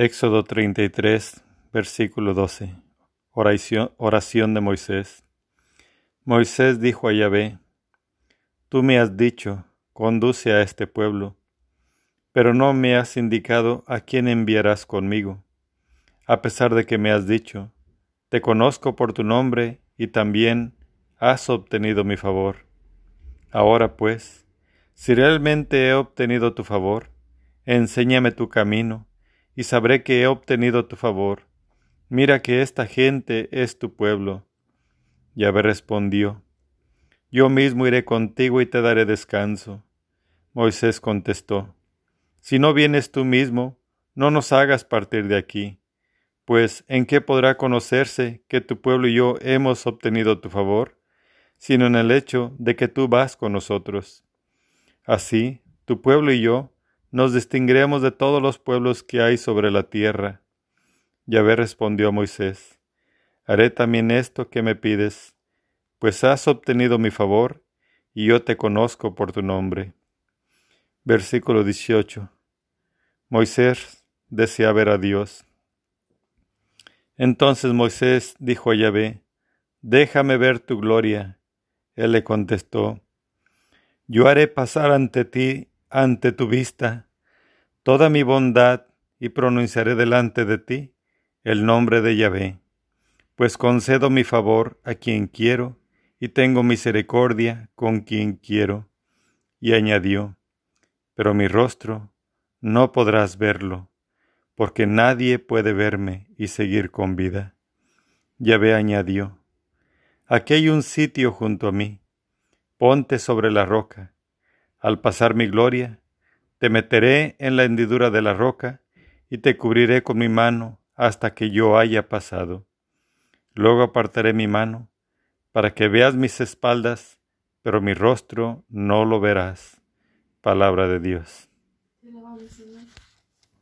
Éxodo 33, versículo 12. Oración, oración de Moisés. Moisés dijo a Yahvé, Tú me has dicho, conduce a este pueblo, pero no me has indicado a quién enviarás conmigo, a pesar de que me has dicho, Te conozco por tu nombre y también has obtenido mi favor. Ahora pues, si realmente he obtenido tu favor, enséñame tu camino y sabré que he obtenido tu favor. Mira que esta gente es tu pueblo. Yahvé respondió, Yo mismo iré contigo y te daré descanso. Moisés contestó, Si no vienes tú mismo, no nos hagas partir de aquí, pues ¿en qué podrá conocerse que tu pueblo y yo hemos obtenido tu favor? sino en el hecho de que tú vas con nosotros. Así, tu pueblo y yo nos distinguiremos de todos los pueblos que hay sobre la tierra. Yahvé respondió a Moisés, Haré también esto que me pides, pues has obtenido mi favor, y yo te conozco por tu nombre. Versículo 18. Moisés desea ver a Dios. Entonces Moisés dijo a Yahvé, Déjame ver tu gloria. Él le contestó, Yo haré pasar ante ti ante tu vista toda mi bondad y pronunciaré delante de ti el nombre de Yahvé, pues concedo mi favor a quien quiero y tengo misericordia con quien quiero. Y añadió, pero mi rostro no podrás verlo, porque nadie puede verme y seguir con vida. Yahvé añadió, aquí hay un sitio junto a mí, ponte sobre la roca al pasar mi gloria, te meteré en la hendidura de la roca y te cubriré con mi mano hasta que yo haya pasado. Luego apartaré mi mano para que veas mis espaldas, pero mi rostro no lo verás. Palabra de Dios.